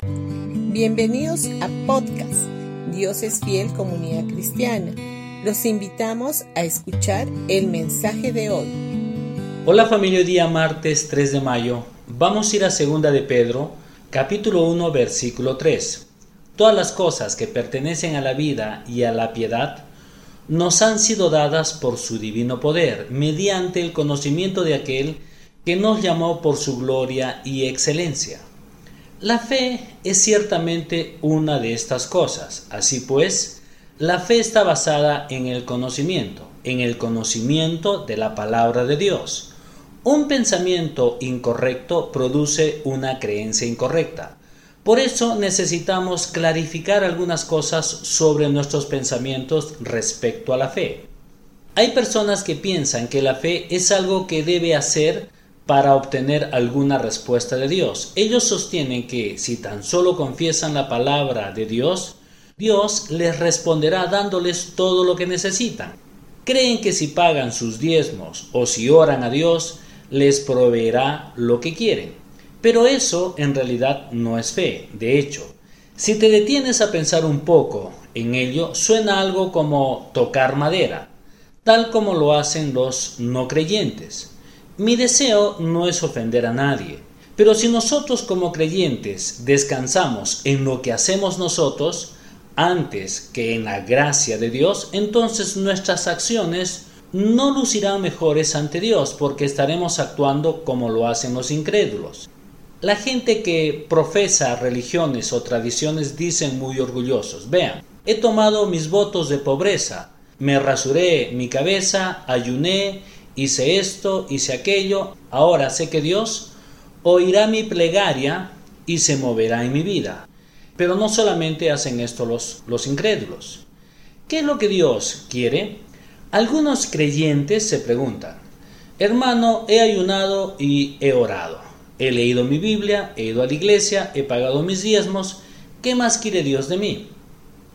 Bienvenidos a podcast Dios es fiel comunidad cristiana. Los invitamos a escuchar el mensaje de hoy. Hola familia, día martes 3 de mayo. Vamos a ir a segunda de Pedro, capítulo 1, versículo 3. Todas las cosas que pertenecen a la vida y a la piedad nos han sido dadas por su divino poder, mediante el conocimiento de aquel que nos llamó por su gloria y excelencia. La fe es ciertamente una de estas cosas. Así pues, la fe está basada en el conocimiento, en el conocimiento de la palabra de Dios. Un pensamiento incorrecto produce una creencia incorrecta. Por eso necesitamos clarificar algunas cosas sobre nuestros pensamientos respecto a la fe. Hay personas que piensan que la fe es algo que debe hacer para obtener alguna respuesta de Dios. Ellos sostienen que si tan solo confiesan la palabra de Dios, Dios les responderá dándoles todo lo que necesitan. Creen que si pagan sus diezmos o si oran a Dios, les proveerá lo que quieren. Pero eso en realidad no es fe. De hecho, si te detienes a pensar un poco en ello, suena algo como tocar madera, tal como lo hacen los no creyentes. Mi deseo no es ofender a nadie, pero si nosotros como creyentes descansamos en lo que hacemos nosotros, antes que en la gracia de Dios, entonces nuestras acciones no lucirán mejores ante Dios porque estaremos actuando como lo hacen los incrédulos. La gente que profesa religiones o tradiciones dicen muy orgullosos, vean, he tomado mis votos de pobreza, me rasuré mi cabeza, ayuné hice esto, hice aquello, ahora sé que Dios oirá mi plegaria y se moverá en mi vida. Pero no solamente hacen esto los, los incrédulos. ¿Qué es lo que Dios quiere? Algunos creyentes se preguntan, hermano, he ayunado y he orado, he leído mi Biblia, he ido a la iglesia, he pagado mis diezmos, ¿qué más quiere Dios de mí?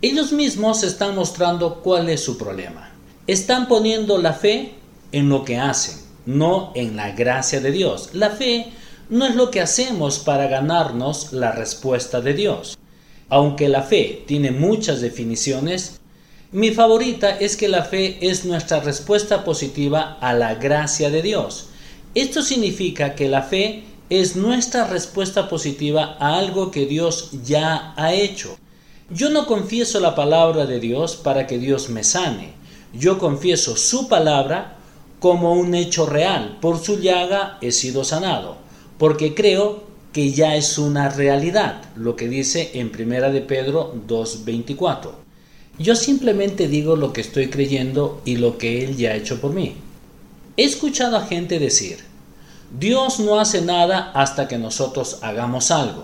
Ellos mismos están mostrando cuál es su problema. Están poniendo la fe en lo que hacen, no en la gracia de Dios. La fe no es lo que hacemos para ganarnos la respuesta de Dios. Aunque la fe tiene muchas definiciones, mi favorita es que la fe es nuestra respuesta positiva a la gracia de Dios. Esto significa que la fe es nuestra respuesta positiva a algo que Dios ya ha hecho. Yo no confieso la palabra de Dios para que Dios me sane. Yo confieso su palabra como un hecho real. Por su llaga he sido sanado, porque creo que ya es una realidad, lo que dice en Primera de Pedro 2.24. Yo simplemente digo lo que estoy creyendo y lo que Él ya ha hecho por mí. He escuchado a gente decir, Dios no hace nada hasta que nosotros hagamos algo.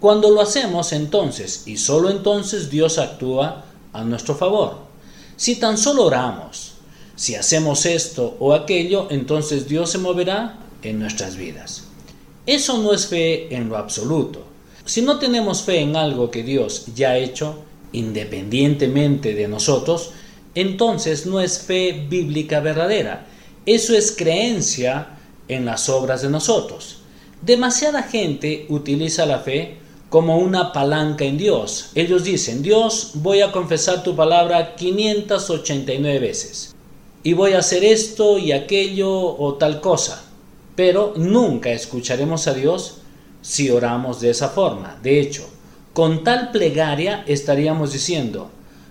Cuando lo hacemos entonces y solo entonces Dios actúa a nuestro favor. Si tan solo oramos, si hacemos esto o aquello, entonces Dios se moverá en nuestras vidas. Eso no es fe en lo absoluto. Si no tenemos fe en algo que Dios ya ha hecho, independientemente de nosotros, entonces no es fe bíblica verdadera. Eso es creencia en las obras de nosotros. Demasiada gente utiliza la fe como una palanca en Dios. Ellos dicen, Dios, voy a confesar tu palabra 589 veces y voy a hacer esto y aquello o tal cosa. Pero nunca escucharemos a Dios si oramos de esa forma. De hecho, con tal plegaria estaríamos diciendo,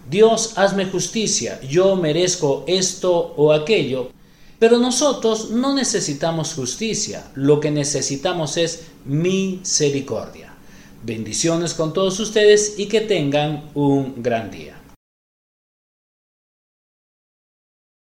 Dios, hazme justicia, yo merezco esto o aquello. Pero nosotros no necesitamos justicia, lo que necesitamos es misericordia. Bendiciones con todos ustedes y que tengan un gran día.